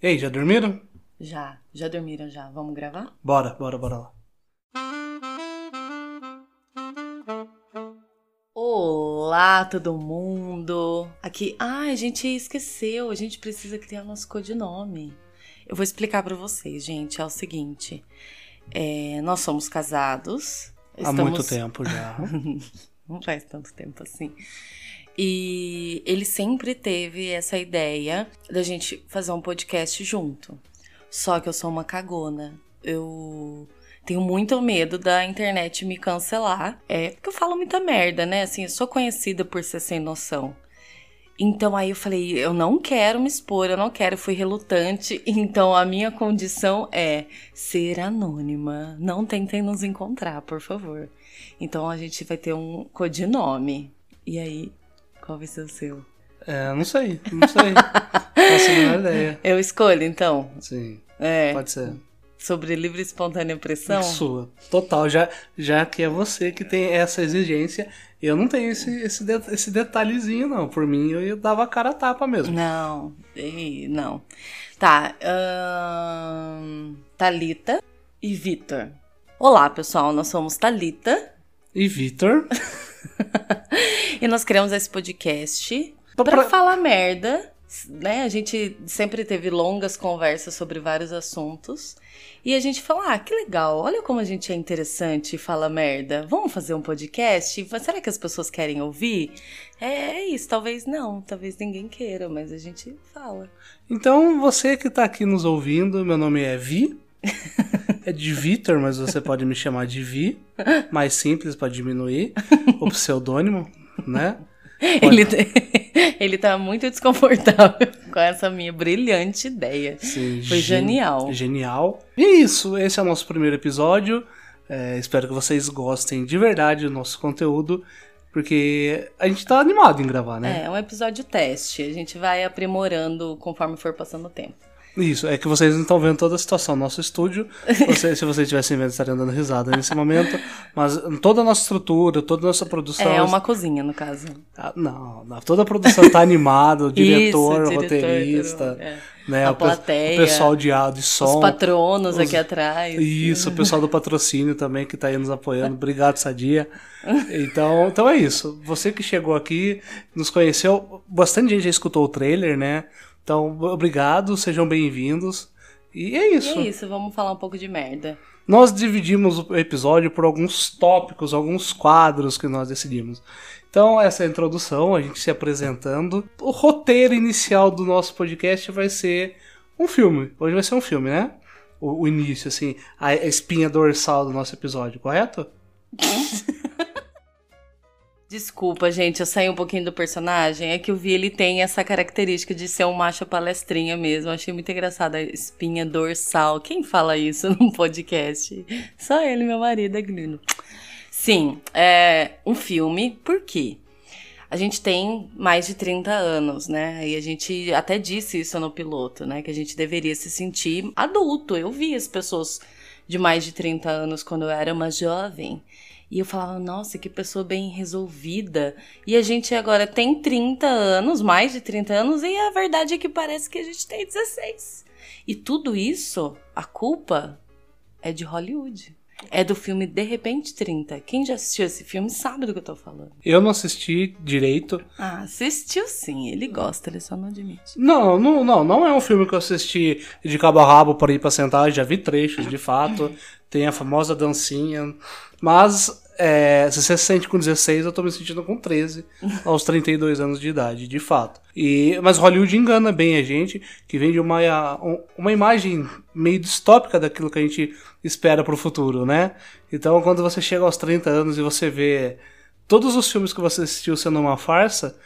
Ei, já dormiram? Já, já dormiram já. Vamos gravar? Bora, bora, bora lá. Olá, todo mundo. Aqui, ah, a gente esqueceu, a gente precisa criar nosso codinome. Eu vou explicar pra vocês, gente. É o seguinte: é, nós somos casados. Há muito tempo já. Não faz tanto tempo assim. E ele sempre teve essa ideia da gente fazer um podcast junto. Só que eu sou uma cagona. Eu tenho muito medo da internet me cancelar. É porque eu falo muita merda, né? Assim, eu sou conhecida por ser sem noção. Então aí eu falei, eu não quero me expor, eu não quero, eu fui relutante. Então a minha condição é ser anônima. Não tentem nos encontrar, por favor. Então a gente vai ter um codinome. E aí, qual vai ser o seu? É, não sei, não sei. Faço a menor ideia. Eu escolho, então. Sim, É. pode ser. Sobre livre e espontânea pressão? Sua. Total, já, já que é você que tem essa exigência, eu não tenho esse, esse, de- esse detalhezinho, não. Por mim, eu dava a cara a tapa mesmo. Não, ei, não. Tá. ahn, Thalita e Vitor. Olá, pessoal. Nós somos Thalita E Vitor, e nós criamos esse podcast pra- falar merda. Né? A gente sempre teve longas conversas sobre vários assuntos. E a gente falou: ah, que legal, olha como a gente é interessante e fala merda. Vamos fazer um podcast? Será que as pessoas querem ouvir? É, é isso, talvez não, talvez ninguém queira, mas a gente fala. Então, você que tá aqui nos ouvindo, meu nome é Vi. É de Vitor, mas você pode me chamar de Vi. Mais simples para diminuir. O pseudônimo, né? Ele, ele tá muito desconfortável com essa minha brilhante ideia. Sim, Foi gen- genial. Genial. E é isso, esse é o nosso primeiro episódio. É, espero que vocês gostem de verdade do nosso conteúdo, porque a gente tá animado em gravar, né? É, um episódio teste. A gente vai aprimorando conforme for passando o tempo. Isso, é que vocês não estão vendo toda a situação no nosso estúdio. Você- se vocês estivessem vendo, estariam dando risada nesse momento. Mas toda a nossa estrutura, toda a nossa produção. É uma cozinha, no caso. Ah, Não, toda a produção tá animada, o diretor, Isso, o diretor, roteirista, é. né, A o, plateia, o pessoal de áudio e Os som. patronos os- aqui atrás. Isso, o pessoal do patrocínio também que tá aí nos apoiando. Obrigado, Sadia. Então, então é isso. Você que chegou aqui, nos conheceu, bastante gente já escutou o trailer, né? Então, obrigado, sejam bem-vindos. E é E isso. é isso, vamos falar um pouco de merda. Nós dividimos o episódio por alguns tópicos, alguns quadros que nós decidimos. Então, essa é a introdução, a gente se apresentando. O roteiro inicial do nosso podcast vai ser um filme. Hoje vai ser um filme, né? O, o início, assim, a espinha dorsal do nosso episódio, correto? Desculpa, gente, eu saí um pouquinho do personagem. É que o Vi, ele tem essa característica de ser um macho palestrinha mesmo. Eu achei muito engraçado a espinha dorsal. Quem fala isso num podcast? Só ele, meu marido, é lindo. Sim, é um filme. Por quê? A gente tem mais de 30 anos, né? E a gente até disse isso no piloto, né? Que a gente deveria se sentir adulto. Eu vi as pessoas de mais de 30 anos quando eu era uma jovem. E eu falava, nossa, que pessoa bem resolvida. E a gente agora tem 30 anos, mais de 30 anos, e a verdade é que parece que a gente tem 16. E tudo isso, a culpa é de Hollywood. É do filme De Repente 30. Quem já assistiu esse filme sabe do que eu tô falando. Eu não assisti direito. Ah, assistiu sim. Ele gosta, ele só não admite. Não, não, não, não é um filme que eu assisti de cabo a rabo para ir pra sentar, já vi trechos, de fato. Tem a famosa dancinha. Mas é, se você se sente com 16, eu tô me sentindo com 13, aos 32 anos de idade, de fato. E, mas Hollywood engana bem a gente, que vende uma, uma imagem meio distópica daquilo que a gente espera pro futuro, né? Então, quando você chega aos 30 anos e você vê todos os filmes que você assistiu sendo uma farsa,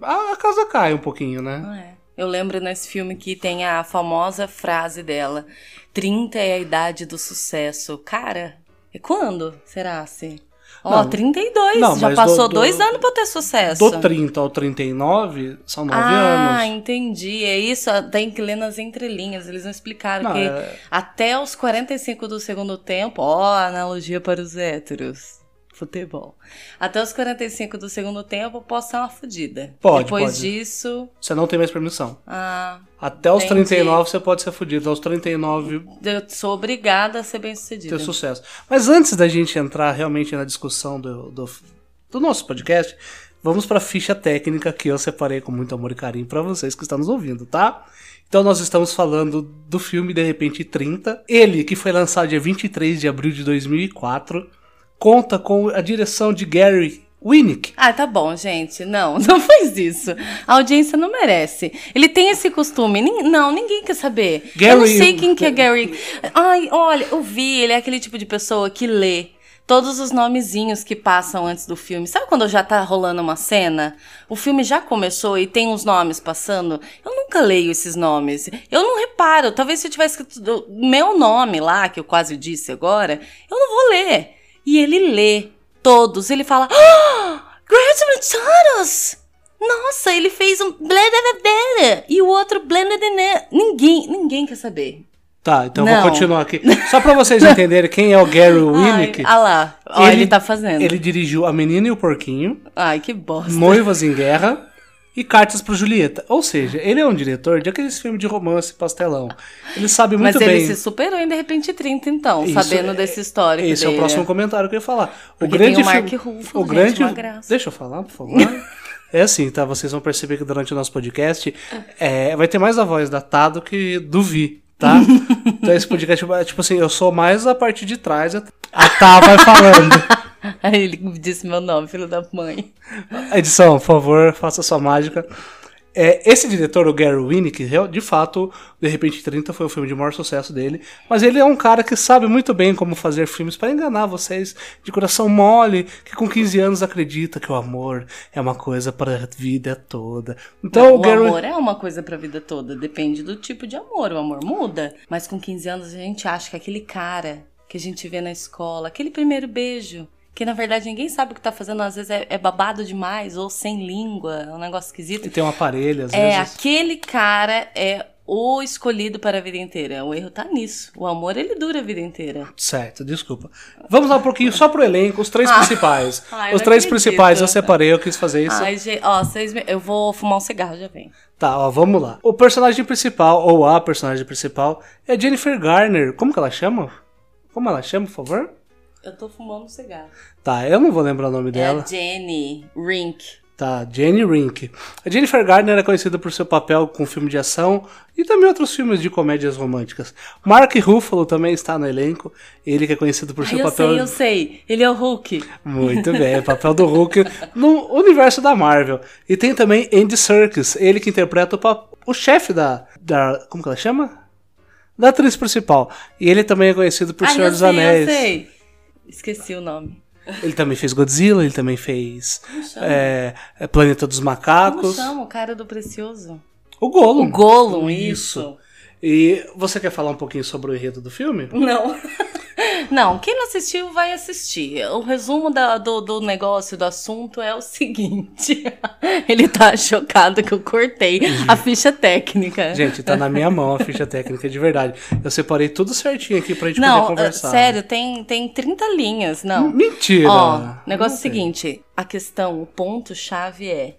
a, casa cai um pouquinho, né? É. Eu lembro nesse filme que tem a famosa frase dela: 30 é a idade do sucesso. Cara, é quando será assim? Ó, Não. 32, Não, já passou do- do- dois anos pra eu ter sucesso. Do 30 ao 39 são 9 ah, anos. entendi. É isso, tem que ler nas entrelinhas. Eles não explicaram Não, que é- até os 45 do segundo tempo, ó, analogia para os héteros. Futebol. Até os 45 do segundo tempo, eu posso ser uma fodida. Pode, Depois pode. disso, Você não tem mais permissão. ah, Até os Entendi. 39 você pode ser fudido. Aos 39 eu sou obrigada a ser bem sucedida. ter sucesso. Mas antes da gente entrar realmente na discussão do, do, do nosso podcast, vamos para a ficha técnica que eu separei com muito amor e carinho para vocês que estão nos ouvindo, tá? Então nós estamos falando do filme De Repente 30. Ele, que foi lançado dia 23 de abril de 2004, conta com a direção de Gary Winnick. Ah, tá bom, gente. Não, não faz isso. A audiência não merece. Ele tem esse costume. Nin- não, ninguém quer saber. eu não Gary- sei quem que é Gary. Ai, olha, eu vi, ele é aquele tipo de pessoa que lê todos os nomezinhos que passam antes do filme. Sabe quando já tá rolando uma cena? O filme já começou e tem uns nomes passando? Eu nunca leio esses nomes. Eu não reparo. Talvez se eu tivesse escrito meu nome lá, que eu quase disse agora, eu não vou ler. E ele lê todos. Ele fala: ah, Mataros! Nossa, ele fez um e o outro. Ninguém, ninguém quer saber. Tá, então Não. vou continuar aqui. Só pra vocês entenderem quem é o Gary Winnick. Ah lá, ó, ele, tá fazendo. Ele dirigiu A Menina e o Porquinho, Ai, que bosta. Noivas em Guerra e Cartas para Julieta. Ou seja, ele é um diretor de aqueles filmes de romance pastelão. Ele sabe muito Mas ele bem. se superou em De Repente 30, então, Isso sabendo é- desse histórico Esse é o dele. próximo comentário que eu ia falar. O Porque grande tem o Mark Ruffalo, o gente, grande. Deixa eu falar, por favor. É assim, tá? Vocês vão perceber que durante o nosso podcast é, vai ter mais a voz da Tá do que do Vi, tá? então esse podcast, tipo assim, eu sou mais a parte de trás, a Tá vai falando. Aí ele disse meu nome, filho da mãe. Edição, por favor, faça sua mágica. É, esse diretor, o Gary Winnick, de fato, De Repente 30 foi o filme de maior sucesso dele, mas ele é um cara que sabe muito bem como fazer filmes para enganar vocês de coração mole, que com 15 anos acredita que o amor é uma coisa para a vida toda. Então, o o Gary amor é uma coisa pra vida toda, depende do tipo de amor. O amor muda, mas com 15 anos a gente acha que aquele cara que a gente vê na escola, aquele primeiro beijo, que na verdade ninguém sabe o que tá fazendo, às vezes é, é babado demais ou sem língua, é um negócio esquisito. tem um aparelho, às É, vezes. aquele cara é o escolhido para a vida inteira. O erro tá nisso. O amor, ele dura a vida inteira. Certo, desculpa. Vamos lá um pouquinho só pro elenco, os três principais. Ai, os três acredito. principais eu separei, eu quis fazer isso. Ai, gente, ó, vocês me- eu vou fumar um cigarro, já vem. Tá, ó, vamos lá. O personagem principal, ou a personagem principal, é Jennifer Garner. Como que ela chama? Como ela chama, por favor? Eu tô fumando um cigarro. Tá, eu não vou lembrar o nome É dela. Jenny Rink. Tá, Jenny Rink. A Jennifer Garner é conhecida por seu papel com filme de ação e também outros filmes de comédias românticas. Mark Ruffalo também está no elenco. Ele que é conhecido por Ai, seu eu papel. sei, eu sei. Ele é o Hulk. Muito bem, o papel do Hulk no universo da Marvel. E tem também Andy Serkis, ele que interpreta o, pa- o chefe da, da. Como que ela chama? Da atriz principal. E ele também é conhecido por Ai, Senhor eu dos sei, Anéis. eu sei. Esqueci o nome. Ele também fez Godzilla, ele também fez é, Planeta dos Como Macacos. chama o cara do Precioso? O Gollum. O Gollum, isso. E você quer falar um pouquinho sobre o enredo do filme? Não. Não, quem não assistiu vai assistir. O resumo da- do, do negócio, do assunto é o seguinte. Ele tá chocado que eu cortei a ficha técnica. Gente, tá na minha mão a ficha técnica de verdade. Eu separei tudo certinho aqui pra gente não, poder conversar. uh, sério, tem, tem 30 linhas, não. Mentira! Ó, negócio é Não o seguinte, a questão, o ponto-chave é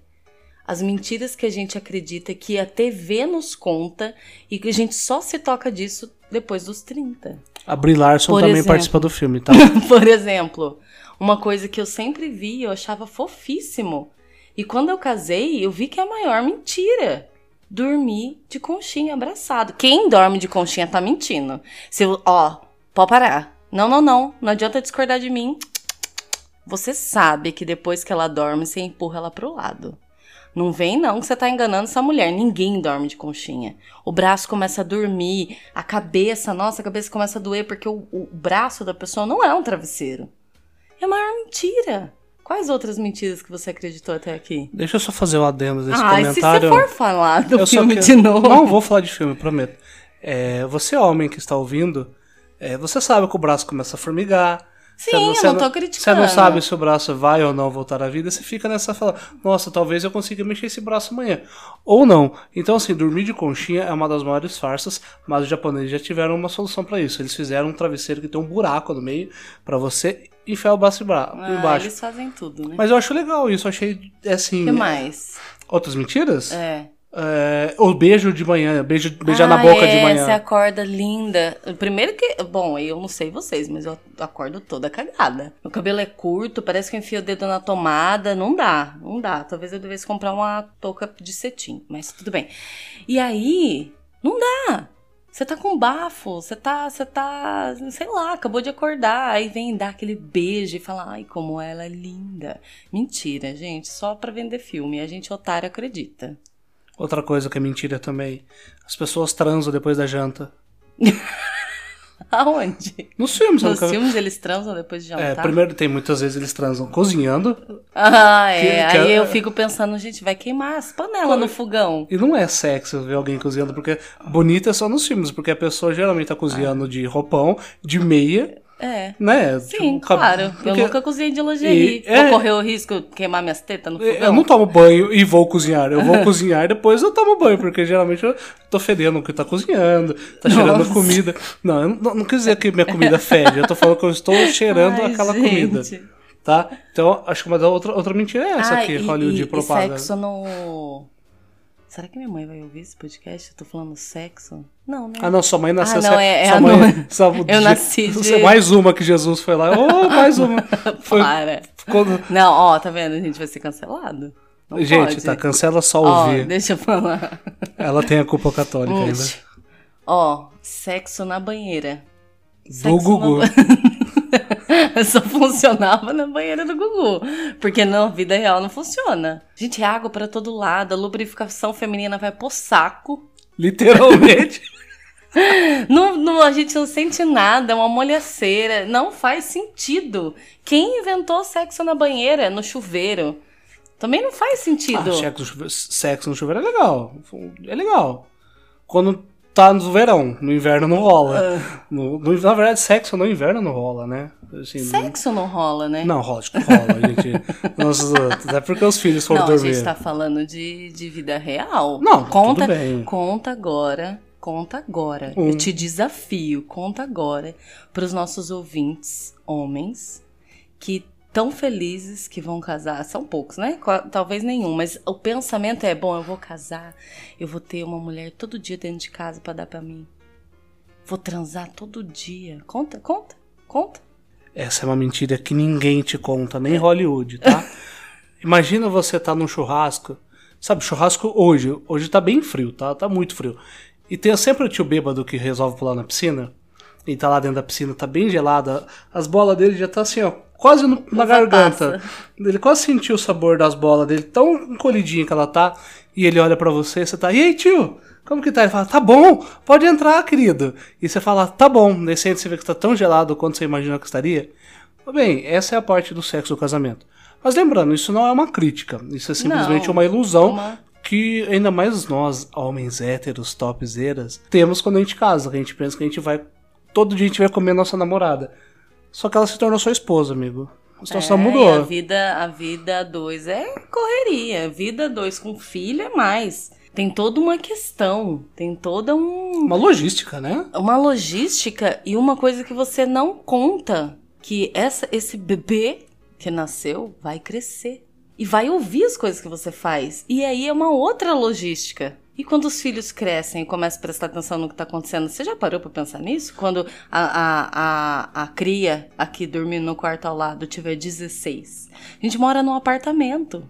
as mentiras que a gente acredita que a TV nos conta e que a gente só se toca disso depois dos 30. A Brie Larson Por também exemplo. participa do filme, tá? Por exemplo, uma coisa que eu sempre vi, eu achava fofíssimo. E quando eu casei, eu vi que é a maior mentira. Dormir de conchinha abraçado. Quem dorme de conchinha tá mentindo. Se eu, ó, pode parar. Não, não, não. Não adianta discordar de mim. Você sabe que depois que ela dorme, você empurra ela pro lado. Não vem não que você tá enganando essa mulher. Ninguém dorme de conchinha. O braço começa a dormir, a cabeça, nossa, a cabeça começa a doer porque o, o braço da pessoa não é um travesseiro. É a maior mentira. Quais outras mentiras que você acreditou até aqui? Deixa eu só fazer o adendo desse Ai, se você comentário. for falar do Eu filme quero- de novo. Não vou falar de filme, prometo. É, você, homem que está ouvindo, é, você sabe que o braço começa a formigar. Sim, Você eu você não tô Você criticando. não sabe se o braço vai ou não voltar à vida, você fica nessa fala, nossa, talvez eu consiga mexer esse braço amanhã. Ou não. Então, assim, dormir de conchinha é uma das maiores farsas, mas os japoneses já tiveram uma solução para isso. Eles fizeram um travesseiro que tem um buraco no meio para você enfiar o braço embra- Ah, embaixo. eles fazem tudo, né? Mas eu acho legal isso, eu achei, assim... O que mais? Outras mentiras? É. É, o beijo de manhã, beijo, beijar na Ah, boca é, de manhã. Você acorda linda. Primeiro que. Bom, eu não sei vocês, mas eu acordo toda cagada. Meu cabelo é curto, parece que eu enfio o dedo na tomada. Não dá, não dá. Talvez eu devesse comprar uma touca de cetim, mas tudo bem. E aí, não dá. Você tá com bafo, você tá, você tá, sei lá, acabou de acordar, aí vem dar aquele beijo e fala, ai, como ela é linda. Mentira, gente, só pra vender filme, a gente otário acredita. Outra coisa que é mentira também. As pessoas transam depois da janta. Aonde? Nos filmes, Nos nunca filmes eles transam depois de jantar? É, primeiro tem muitas vezes eles transam cozinhando. Ah, é. Que- que Aí é- eu fico pensando, gente, vai queimar as panelas no fogão. E não é sexy ver alguém cozinhando, porque bonito é só nos filmes, porque a pessoa geralmente tá cozinhando de roupão, de meia, É. né? Sim, Tipo, claro. Eu porque nunca cozinhei de lingerie. E- é- Vou correr o risco de queimar minhas tetas no fogão? Eu não tomo banho e vou cozinhar. Eu vou cozinhar e depois eu tomo banho, porque geralmente eu tô fedendo o que tá cozinhando, tá cheirando comida. Não, eu não, não quis dizer que minha comida fede, eu tô falando que eu estou cheirando Ai, aquela gente. comida. Tá? Então, acho que uma da outra, outra mentira é essa Ah, que Hollywood e, propaga. E sexo no... Será que minha mãe vai ouvir esse podcast? Eu tô falando sexo? Não, né? Ah, não, sua mãe nasceu. Ah, não, sua- é- é sua mãe, sabe, Eu nasci de- você- Mais uma que Jesus foi lá. Oh, mais uma. Foi, Para. quando- Não, ó, tá vendo? A gente vai ser cancelado. Não Gente, pode. tá, cancela só Ó, ouvir. deixa eu falar. Ela tem a culpa católica ainda. Ó, sexo na banheira. Do Sexo Gugu. na Só funcionava na banheira do Gugu. Porque na vida real não funciona. Gente, é água pra todo lado, a lubrificação feminina vai pro saco. Literalmente. Não, não- a gente não sente nada, é uma molhaceira. Não faz sentido. Quem inventou sexo na banheira, no chuveiro? Também não faz sentido. Ah, sexo no chuveiro- sexo no chuveiro é legal. É legal. Quando tá no verão, no inverno não rola. Ah. No- no- na verdade, sexo no inverno não rola, né? Assim, Sexo não rola, né? Não, rola, que rola, gente. Nossa, até porque os filhos foram Não, a dormir. gente tá falando de, de vida real. Não, conta, conta agora, conta agora. Hum. Eu te desafio, conta agora para os nossos ouvintes, homens, que tão felizes que vão casar. São poucos, né? Talvez nenhum, mas o pensamento é: bom, eu vou casar, eu vou ter uma mulher todo dia dentro de casa para dar para mim. Vou transar todo dia. Conta, conta, conta. Essa é uma mentira que ninguém te conta, nem Hollywood, tá? Imagina você tá num churrasco. Sabe, churrasco hoje. Hoje tá bem frio, tá? Tá muito frio. E tem sempre o tio bêbado que resolve pular na piscina. E tá lá dentro da piscina, tá bem gelada. As bolas dele já tá assim, ó, quase no- na garganta. passa. Ele quase sentiu o sabor das bolas dele, tão encolhidinha que ela tá. E ele olha pra você, você tá, e aí, tio? Como que tá? Ele fala, tá bom, pode entrar, querido. E você fala, tá bom. Você entra, você vê que tá tão gelado quanto você imaginou que estaria. Bem, essa é a parte do sexo do casamento. Mas lembrando, isso não é uma crítica. Isso é simplesmente Não, uma ilusão uma- que ainda mais nós, homens héteros, topzeiras, temos quando a gente casa. Que a gente pensa que a gente vai. Todo dia a gente vai comer nossa namorada. Só que ela se tornou sua esposa, amigo. A situação É, mudou. A vida, a vida dois é correria. Vida dois com filho é mais. Tem toda uma questão, tem toda um, Uma logística, né? uma logística e uma coisa que você não conta, que essa, esse bebê que nasceu vai crescer e vai ouvir as coisas que você faz. E aí é uma outra logística. E quando os filhos crescem e começam a prestar atenção no que está acontecendo, você já parou para pensar nisso? Quando a, a, a, a cria aqui dormindo no quarto ao lado tiver 16. A gente mora num apartamento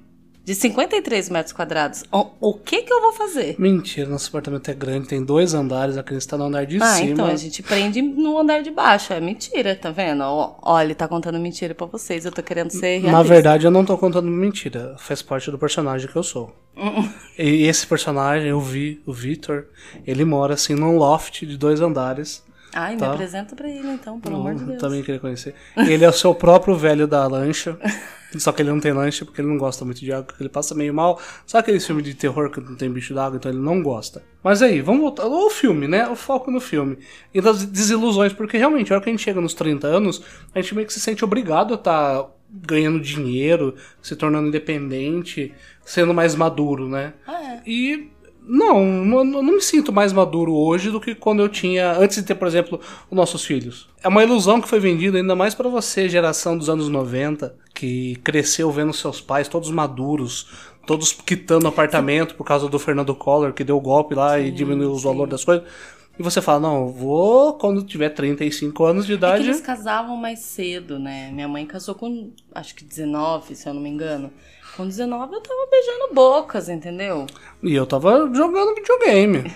de 53 metros quadrados. O, o que que eu vou fazer? Mentira, nosso apartamento é grande, tem dois andares, a criança tá no andar de Ah, cima. então a gente prende no andar de baixo. É mentira, tá vendo? Ó, ele tá contando mentira pra vocês. Eu tô querendo ser realista. Na verdade, eu não tô contando mentira. Faz parte do personagem que eu sou. e esse personagem, eu vi, o Victor, ele mora assim num loft de dois andares. Ai, Tá. me apresenta pra ele então, pelo amor de Eu Deus. Também queria conhecer. Ele é o seu próprio velho da lancha. Só que ele não tem lancha porque ele não gosta muito de água, porque ele passa meio mal. Sabe aqueles filmes de terror que não tem bicho d'água, então ele não gosta. Mas aí, vamos voltar. O filme, né? O foco no filme. E das desilusões, porque realmente, a hora que a gente chega nos 30 anos, a gente meio que se sente obrigado a estar ganhando dinheiro, se tornando independente, sendo mais maduro, né? Ah, é. E Não, não, não me sinto mais maduro hoje do que quando eu tinha. Antes de ter, por exemplo, os nossos filhos. É uma ilusão que foi vendida ainda mais para você, geração dos anos 90, que cresceu vendo seus pais todos maduros, todos quitando apartamento por causa do Fernando Collor, que deu o golpe lá sim, e diminuiu os valores das coisas. E você fala, não, vou quando tiver 35 anos de idade. É eles casavam mais cedo, né? Minha mãe casou com, acho que 19, se eu não me engano. Com 19 eu tava beijando bocas, entendeu? E eu tava jogando videogame.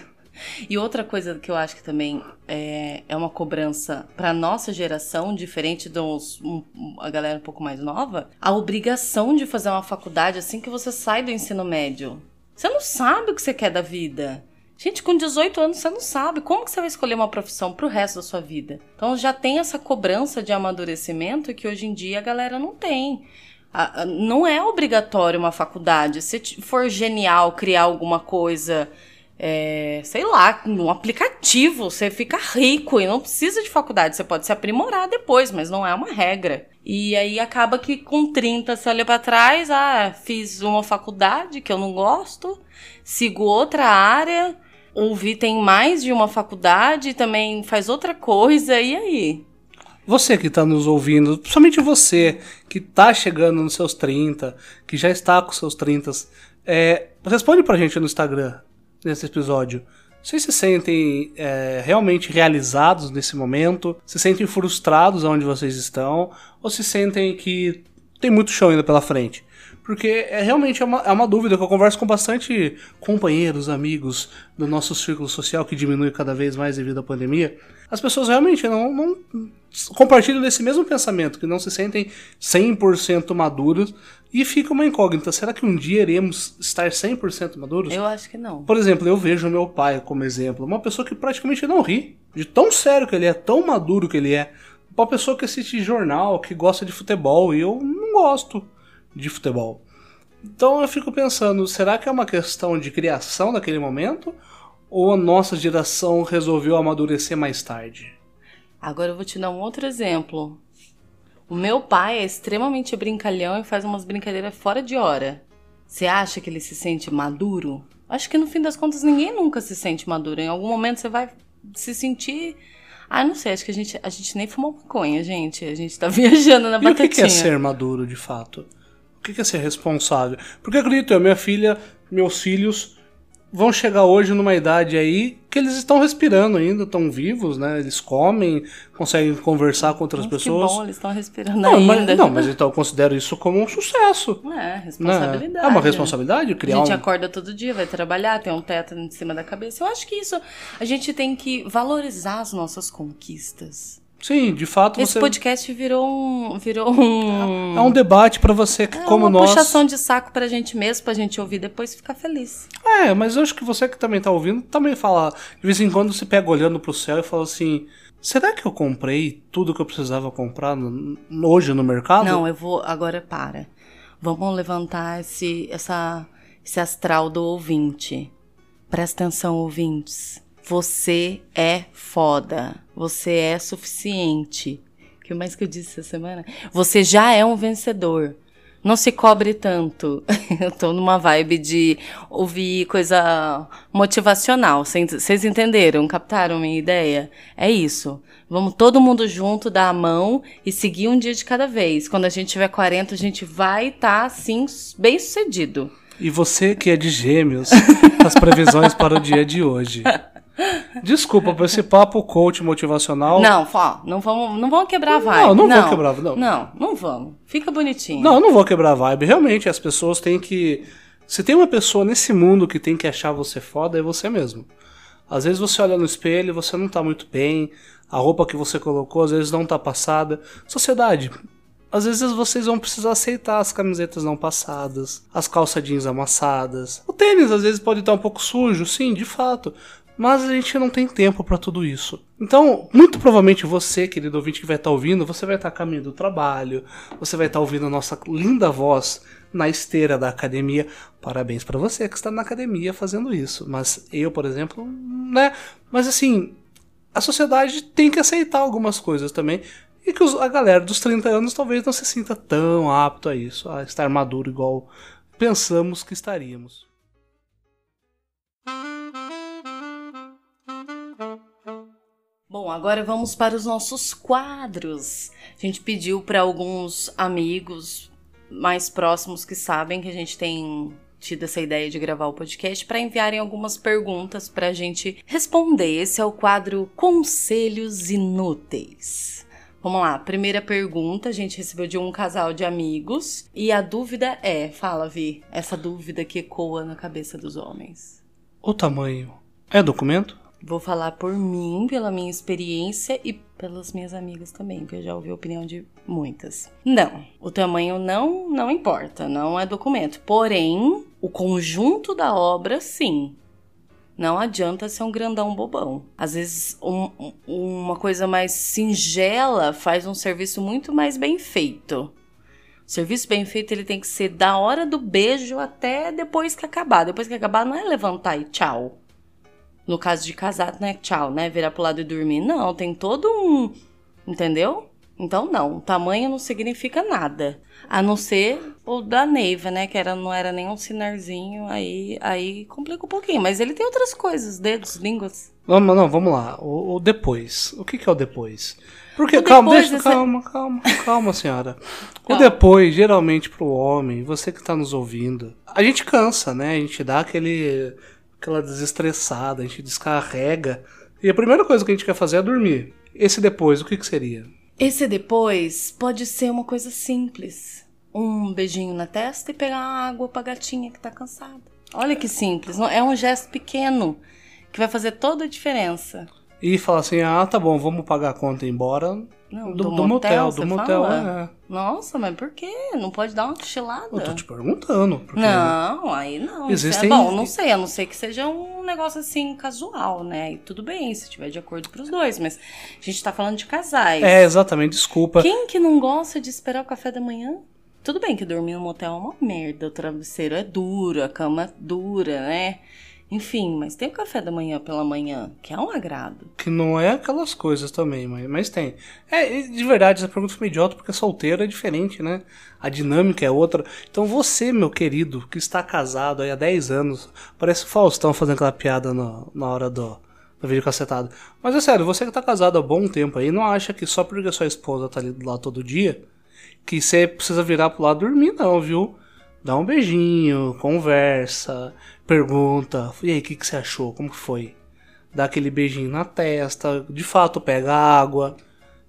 E outra coisa que eu acho que também é, é uma cobrança para nossa geração, diferente dos um, a galera um pouco mais nova, a obrigação de fazer uma faculdade assim que você sai do ensino médio. Você não sabe o que você quer da vida. Gente, com 18 anos você não sabe como que você vai escolher uma profissão pro resto da sua vida. Então já tem essa cobrança de amadurecimento que hoje em dia a galera não tem. Não é obrigatório uma faculdade. Se for genial criar alguma coisa, é, sei lá, um aplicativo, você fica rico e não precisa de faculdade. Você pode se aprimorar depois, mas não é uma regra. E aí acaba que com 30 você olha para trás, ah, fiz uma faculdade que eu não gosto, sigo outra área ouvir tem mais de uma faculdade, também faz outra coisa, e aí? Você que está nos ouvindo, principalmente você que está chegando nos seus 30, que já está com seus 30, é, responde pra gente no Instagram, nesse episódio. Vocês se sentem é, realmente realizados nesse momento? Se sentem frustrados onde vocês estão? Ou se sentem que tem muito chão ainda pela frente? Porque é realmente é uma, é uma dúvida que eu converso com bastante companheiros, amigos do nosso círculo social que diminui cada vez mais devido à pandemia. As pessoas realmente não, não compartilham desse mesmo pensamento, que não se sentem 100% maduros e fica uma incógnita. Será que um dia iremos estar 100% maduros? Eu acho que não. Por exemplo, eu vejo meu pai como exemplo, uma pessoa que praticamente não ri, de tão sério que ele é, tão maduro que ele é. Uma pessoa que assiste jornal, que gosta de futebol, e eu não gosto de futebol. Então eu fico pensando, será que é uma questão de criação naquele momento? Ou a nossa geração resolveu amadurecer mais tarde? Agora eu vou te dar um outro exemplo. O meu pai é extremamente brincalhão e faz umas brincadeiras fora de hora. Você acha que ele se sente maduro? Acho que no fim das contas ninguém nunca se sente maduro. Em algum momento você vai se sentir. Ah, não sei, acho que a gente, a gente nem fumou maconha, gente. A gente tá viajando na e batatinha. O que é ser maduro de fato? O que é ser responsável? Porque acredito eu, minha filha, meus filhos vão chegar hoje numa idade aí que eles estão respirando ainda, estão vivos, né? Eles comem, conseguem conversar com outras Nossa, pessoas. Que bom, eles estão respirando não, ainda. Mas, não, mas então eu considero isso como um sucesso. É, responsabilidade. Né? É uma responsabilidade criar A gente um... acorda todo dia, vai trabalhar, tem um teto em cima da cabeça. Eu acho que isso, a gente tem que valorizar as nossas conquistas. Sim, de fato Esse você... podcast virou um. Virou um... É um debate para você que, é como uma nós. puxação de saco pra gente mesmo, pra gente ouvir depois ficar feliz. É, mas eu acho que você que também tá ouvindo também fala. De vez em quando você pega olhando pro céu e fala assim. Será que eu comprei tudo que eu precisava comprar no, hoje no mercado? Não, eu vou. Agora para. Vamos levantar esse, essa, esse astral do ouvinte. Presta atenção, ouvintes. Você é foda. Você é suficiente. O que mais que eu disse essa semana? Você já é um vencedor. Não se cobre tanto. eu tô numa vibe de ouvir coisa motivacional. Vocês entenderam? Captaram minha ideia? É isso. Vamos todo mundo junto, dar a mão e seguir um dia de cada vez. Quando a gente tiver 40, a gente vai estar, tá, assim, bem sucedido. E você que é de gêmeos, as previsões para o dia de hoje. Desculpa por esse papo coach motivacional. Não, ó, não vamos, não vamos quebrar a vibe. Não, não, não vou quebrar, não. Não, não vamos. Fica bonitinho. Não, não vou quebrar a vibe. Realmente, as pessoas têm que. Se tem uma pessoa nesse mundo que tem que achar você foda, é você mesmo. Às vezes você olha no espelho, você não tá muito bem, a roupa que você colocou às vezes não tá passada. Sociedade, às vezes vocês vão precisar aceitar as camisetas não passadas, as calça jeans amassadas. O tênis às vezes pode estar um pouco sujo, sim, de fato mas a gente não tem tempo para tudo isso. Então, muito provavelmente você, querido ouvinte que vai estar tá ouvindo, você vai estar tá caminho do trabalho, você vai estar tá ouvindo a nossa linda voz na esteira da academia. Parabéns para você que está na academia fazendo isso. Mas eu, por exemplo, né? Mas assim, a sociedade tem que aceitar algumas coisas também. E que a galera dos 30 anos talvez não se sinta tão apto a isso, a estar maduro igual pensamos que estaríamos. Bom, agora vamos para os nossos quadros. A gente pediu para alguns amigos mais próximos que sabem que a gente tem tido essa ideia de gravar o podcast para enviarem algumas perguntas para a gente responder. Esse é o quadro Conselhos Inúteis. Vamos lá, primeira pergunta a gente recebeu de um casal de amigos e a dúvida é, fala Vi, essa dúvida que ecoa na cabeça dos homens. O tamanho é documento? Vou falar por mim, pela minha experiência e pelas minhas amigas também, que eu já ouvi a opinião de muitas. Não, o tamanho não não importa, não é documento. Porém, o conjunto da obra, sim. Não adianta ser um grandão bobão. Às vezes, um, uma coisa mais singela faz um serviço muito mais bem feito. O serviço bem feito ele tem que ser da hora do beijo até depois que acabar. Depois que acabar, não é levantar e tchau. No caso de casado, né? Tchau, né? Virar pro lado e dormir. Não, tem todo um. Entendeu? Então, não. Tamanho não significa nada. A não ser o da Neiva, né? Que era, não era nem um sinarzinho. Aí, aí complica um pouquinho. Mas ele tem outras coisas: dedos, línguas. Vamos, não, vamos lá. O, o depois. O que, que é o depois? Porque, o calma, deixa, essa... calma, calma, calma, senhora. O depois, geralmente, pro homem, você que tá nos ouvindo, a gente cansa, né? A gente dá aquele aquela desestressada, a gente descarrega. E a primeira coisa que a gente quer fazer é dormir. Esse depois, o que, que seria? Esse depois pode ser uma coisa simples. Um beijinho na testa e pegar água pra gatinha que tá cansada. Olha que simples. É um gesto pequeno que vai fazer toda a diferença. E falar assim, ah, tá bom, vamos pagar a conta e ir embora. Não, do, do, do motel, do motel, é. Nossa, mas por quê? Não pode dar uma cochilada? Eu tô te perguntando. Não, aí não. Existem... É bom, não sei, a não ser que seja um negócio assim casual, né? E tudo bem, se tiver de acordo pros dois, mas a gente tá falando de casais. É, exatamente, desculpa. Quem que não gosta de esperar o café da manhã? Tudo bem que dormir no motel é uma merda, o travesseiro é duro, a cama é dura, né? Enfim, mas tem o café da manhã pela manhã, que é um agrado. Que não é aquelas coisas também, mas, mas tem. É, de verdade, essa pergunta foi idiota, porque solteiro é diferente, né? A dinâmica é outra. Então você, meu querido, que está casado há 10 anos, parece o Faustão fazendo aquela piada no, na hora do, do vídeo cacetado. Mas é sério, você que está casado há bom tempo aí, não acha que só porque sua esposa tá ali lá todo dia, que você precisa virar pro lado dormir, não, viu? Dá um beijinho, conversa, pergunta, e aí, o que, que você achou? Como que foi? Dá aquele beijinho na testa, de fato pega água,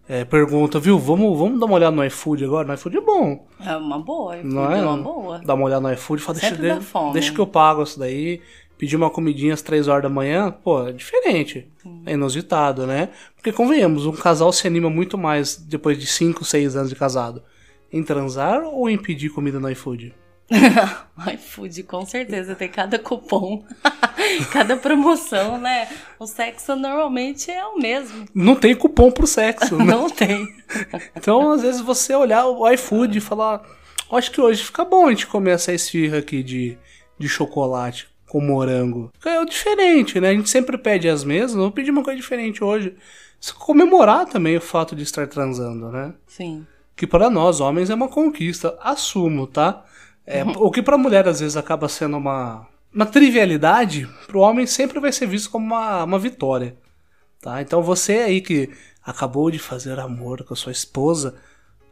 é, pergunta, viu, vamos, vamos dar uma olhada no iFood agora? No iFood é bom. É uma boa, iFood não é? é uma boa. Dá uma olhada no iFood, fala, deixa, de, deixa que eu pago isso daí. Pedir uma comidinha às 3 horas da manhã, pô, é diferente. É inusitado, né? Porque convenhamos, um casal se anima muito mais depois de 5, 6 anos de casado em transar ou em pedir comida no iFood? iFood, com certeza, tem cada cupom, cada promoção, né? O sexo normalmente é o mesmo. Não tem cupom pro sexo, né? Não tem. então, às vezes, você olhar o iFood e falar: Acho que hoje fica bom a gente comer essa esfirra aqui de, de chocolate com morango. É diferente, né? A gente sempre pede as mesmas, vou pedir uma coisa diferente hoje. Comemorar também o fato de estar transando, né? Sim. Que para nós, homens, é uma conquista. Assumo, tá? É, o que pra mulher às vezes acaba sendo uma, uma trivialidade, pro homem sempre vai ser visto como uma, uma vitória. Tá? Então você aí que acabou de fazer amor com a sua esposa,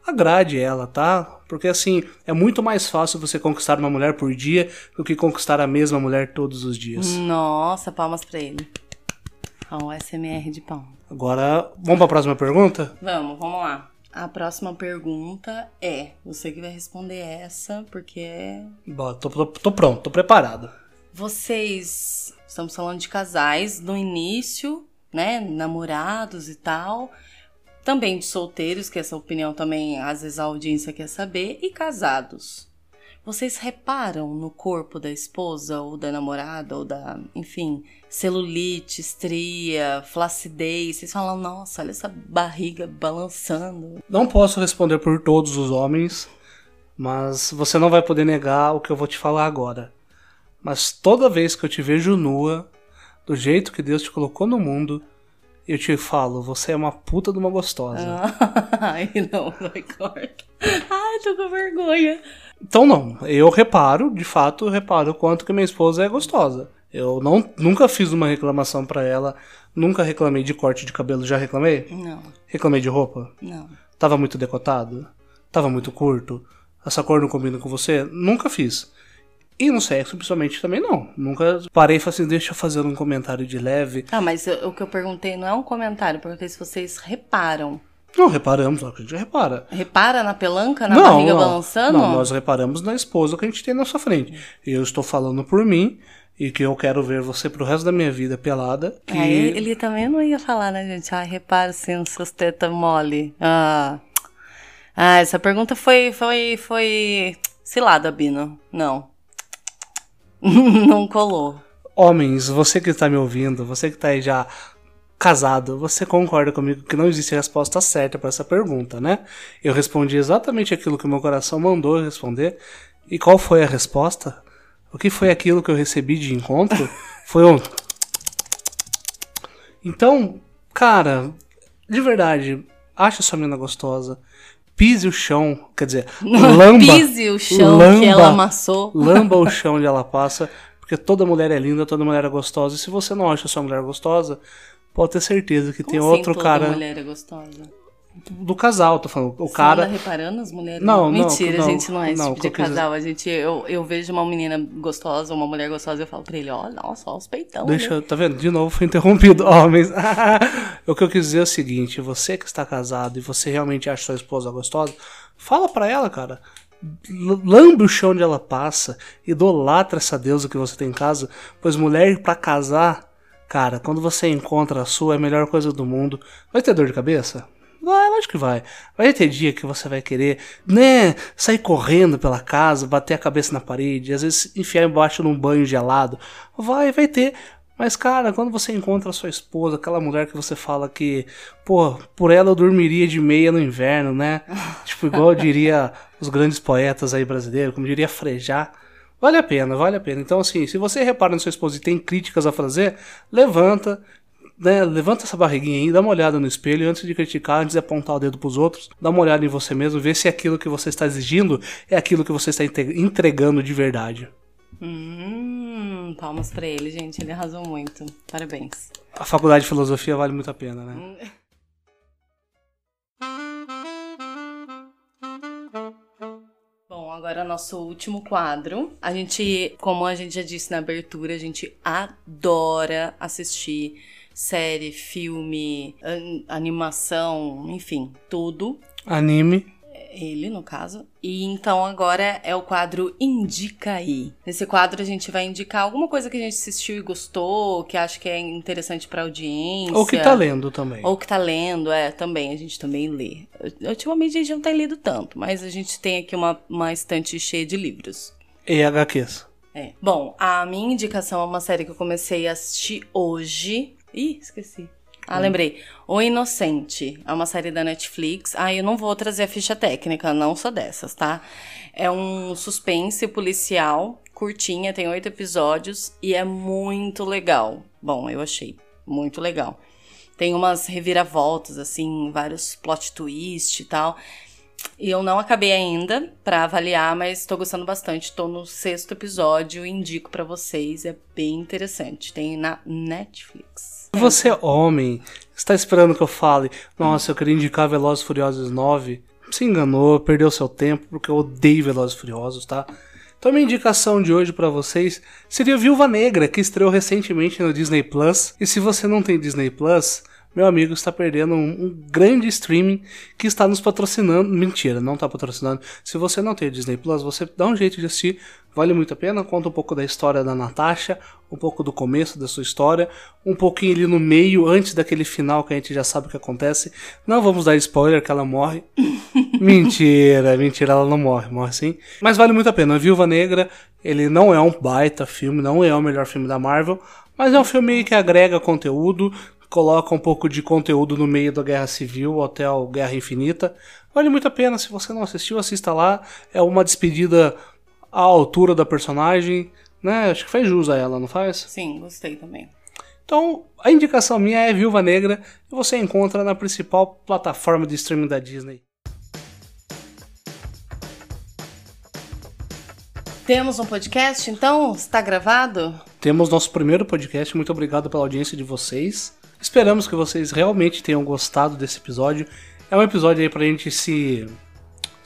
agrade ela, tá? Porque assim, é muito mais fácil você conquistar uma mulher por dia do que conquistar a mesma mulher todos os dias. Nossa, palmas pra ele. O SMR de pão. Agora, vamos pra próxima pergunta? Vamos, vamos lá. A próxima pergunta é: você que vai responder essa, porque é. Bom, tô, tô, tô pronto, tô preparado. Vocês. Estamos falando de casais no início, né? Namorados e tal. Também de solteiros, que essa opinião também às vezes a audiência quer saber, e casados. Vocês reparam no corpo da esposa ou da namorada ou da, enfim, celulite, estria, flacidez? Vocês falam, nossa, olha essa barriga balançando. Não posso responder por todos os homens, mas você não vai poder negar o que eu vou te falar agora. Mas toda vez que eu te vejo nua, do jeito que Deus te colocou no mundo, eu te falo, você é uma puta de uma gostosa. Ai, não, vai corta. Ai, tô com vergonha. Então não, eu reparo, de fato, eu reparo o quanto que minha esposa é gostosa. Eu não, nunca fiz uma reclamação pra ela, nunca reclamei de corte de cabelo, já reclamei? Não, Reclamei de roupa? não. Tava muito decotado? Tava muito curto? Essa cor não combina com você? Nunca fiz. E no sexo, principalmente, também não. Nunca parei e falei assim, deixa eu fazer um comentário de leve. Ah, mas eu- o que eu perguntei não é um comentário, eu perguntei se vocês reparam. Não, reparamos, a gente repara. Repara na pelanca, na barriga balançando? Não, nós reparamos na esposa que a gente tem na sua frente. Eu estou falando por mim e que eu quero ver você pro resto da minha vida pelada. Que... Aí ele também não ia falar, né, gente? Ah, repara sim nos seus tetas mole. Ah. Ah, essa pergunta foi, foi, foi cilada, Bino. Não. não colou. Homens, você que está me ouvindo, você que está aí já casado, você concorda comigo que não existe resposta certa para essa pergunta, né? Eu respondi exatamente aquilo que o meu coração mandou eu responder. E qual foi a resposta? O que foi aquilo que eu recebi de encontro? Foi um. Então, cara, de verdade, acha sua menina gostosa. Pise o chão, quer dizer, lamba. Pise o chão lamba, que ela amassou. Lamba o chão onde ela passa, porque toda mulher é linda, toda mulher é gostosa. E se você não acha sua mulher gostosa, pode ter certeza que tem Como assim outro toda cara mulher é gostosa. Do casal, tô falando. O Você cara. anda reparando as mulheres? Não, não, Mentira, não, a gente não é esse não, tipo de quis- casal. A gente, eu, eu vejo uma menina gostosa, uma mulher gostosa, eu falo pra ele, ó, nossa, ó os peitão. Deixa, né? eu- tá vendo? De novo foi interrompido. Homens. o que eu quis dizer é o seguinte: você que está casado e você realmente acha sua esposa gostosa, fala pra ela, cara. Lambe o chão onde ela passa, idolatra essa deusa que você tem em casa, pois mulher pra casar, cara, quando você encontra a sua, é a melhor coisa do mundo. Vai ter dor de cabeça? Vai, lógico que vai. Vai ter dia que você vai querer, né, sair correndo pela casa, bater a cabeça na parede, às vezes enfiar embaixo num banho gelado. Vai, vai ter. Mas, cara, quando você encontra a sua esposa, aquela mulher que você fala que, pô, por ela eu dormiria de meia no inverno, né? tipo, igual diria os grandes poetas aí brasileiros, como diria Frejá. Vale a pena, vale a pena. Então, assim, se você repara na sua esposa e tem críticas a fazer, levanta, né, levanta essa barriguinha aí, dá uma olhada no espelho antes de criticar, antes de apontar o dedo pros outros, dá uma olhada em você mesmo, vê se aquilo que você está exigindo é aquilo que você está entregando de verdade. Hum, palmas pra ele, gente. Ele arrasou muito. Parabéns. A faculdade de filosofia vale muito a pena, né? Bom, agora nosso último quadro. A gente, como a gente já disse na abertura, a gente adora assistir série, filme, an- animação, enfim, tudo. Anime. Ele, no caso. E então agora é o quadro Indica aí. Nesse quadro a gente vai indicar alguma coisa que a gente assistiu e gostou, que acha que é interessante pra audiência. Ou que tá lendo também. Ou que tá lendo, é, também, a gente também lê. Ultimamente a gente não tem lido tanto, mas a gente tem aqui uma, uma estante cheia de livros. E HQs. É. Bom, a minha indicação é uma série que eu comecei a assistir hoje. Ih, esqueci. Ah, lembrei. O Inocente. É uma série da Netflix. Ah, eu não vou trazer a ficha técnica, não sou dessas, tá? É um suspense policial, curtinha, tem oito episódios e é muito legal. Bom, eu achei muito legal. Tem umas reviravoltas, assim, vários plot twist e tal. E eu não acabei ainda pra avaliar, mas tô gostando bastante. Tô no sexto episódio, indico pra vocês, é bem interessante. Tem na Netflix. Você, homem, está esperando que eu fale, nossa, eu queria indicar Velozes Furiosos 9? Se enganou, perdeu seu tempo, porque eu odeio Velozes Furiosos, tá? Então, minha indicação de hoje pra vocês seria Viúva Negra, que estreou recentemente no Disney Plus. E se você não tem Disney Plus, meu amigo está perdendo um, um grande streaming que está nos patrocinando. Mentira, não está patrocinando. Se você não tem Disney Plus, você dá um jeito de assistir. Vale muito a pena. Conta um pouco da história da Natasha, um pouco do começo da sua história, um pouquinho ali no meio, antes daquele final que a gente já sabe o que acontece. Não vamos dar spoiler que ela morre. mentira, mentira, ela não morre, morre sim. Mas vale muito a pena. A Viúva Negra, ele não é um baita filme, não é o melhor filme da Marvel, mas é um filme que agrega conteúdo, coloca um pouco de conteúdo no meio da Guerra Civil até a Guerra Infinita. Vale muito a pena, se você não assistiu, assista lá. É uma despedida à altura da personagem, né? Acho que faz jus a ela, não faz? Sim, gostei também. Então, a indicação minha é Viúva Negra e você encontra na principal plataforma de streaming da Disney. Temos um podcast, então? Está gravado? temos nosso primeiro podcast. Muito obrigado pela audiência de vocês. Esperamos que vocês realmente tenham gostado desse episódio. É um episódio aí pra gente se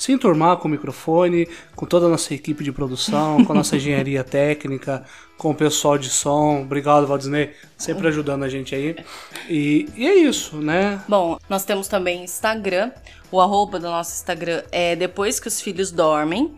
se enturmar com o microfone, com toda a nossa equipe de produção, com a nossa engenharia técnica, com o pessoal de som. Obrigado, Valdisney, sempre ajudando a gente aí. E, e é isso, né? Bom, nós temos também Instagram. O arroba do nosso Instagram é depois que os filhos dormem.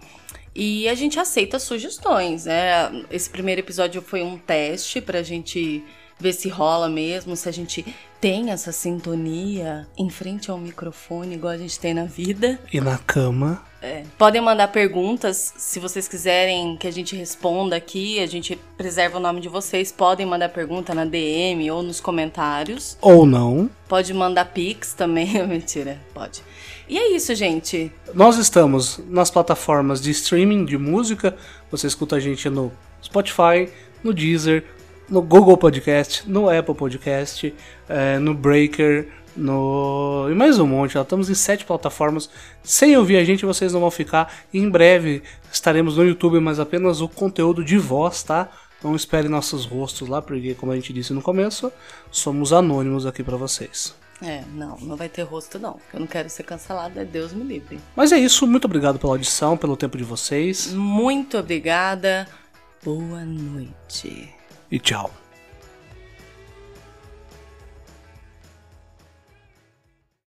E a gente aceita sugestões, né? Esse primeiro episódio foi um teste pra gente ver se rola mesmo, se a gente tem essa sintonia em frente ao microfone, igual a gente tem na vida. E na cama. É. Podem mandar perguntas, se vocês quiserem que a gente responda aqui, a gente preserva o nome de vocês. Podem mandar pergunta na DM ou nos comentários. Ou não. Pode mandar pix também, mentira, pode. E é isso, gente. Nós estamos nas plataformas de streaming de música. Você escuta a gente no Spotify, no Deezer, no Google Podcast, no Apple Podcast, é, no Breaker, no e mais um monte. Estamos em sete plataformas. Sem ouvir a gente, vocês não vão ficar. Em breve estaremos no YouTube, mas apenas o conteúdo de voz, tá? Não espere nossos rostos lá, porque como a gente disse no começo, somos anônimos aqui para vocês. É, não, não vai ter rosto não. Eu não quero ser cancelada, é Deus me livre. Mas é isso, muito obrigado pela audição, pelo tempo de vocês. Muito obrigada. Boa noite. E tchau.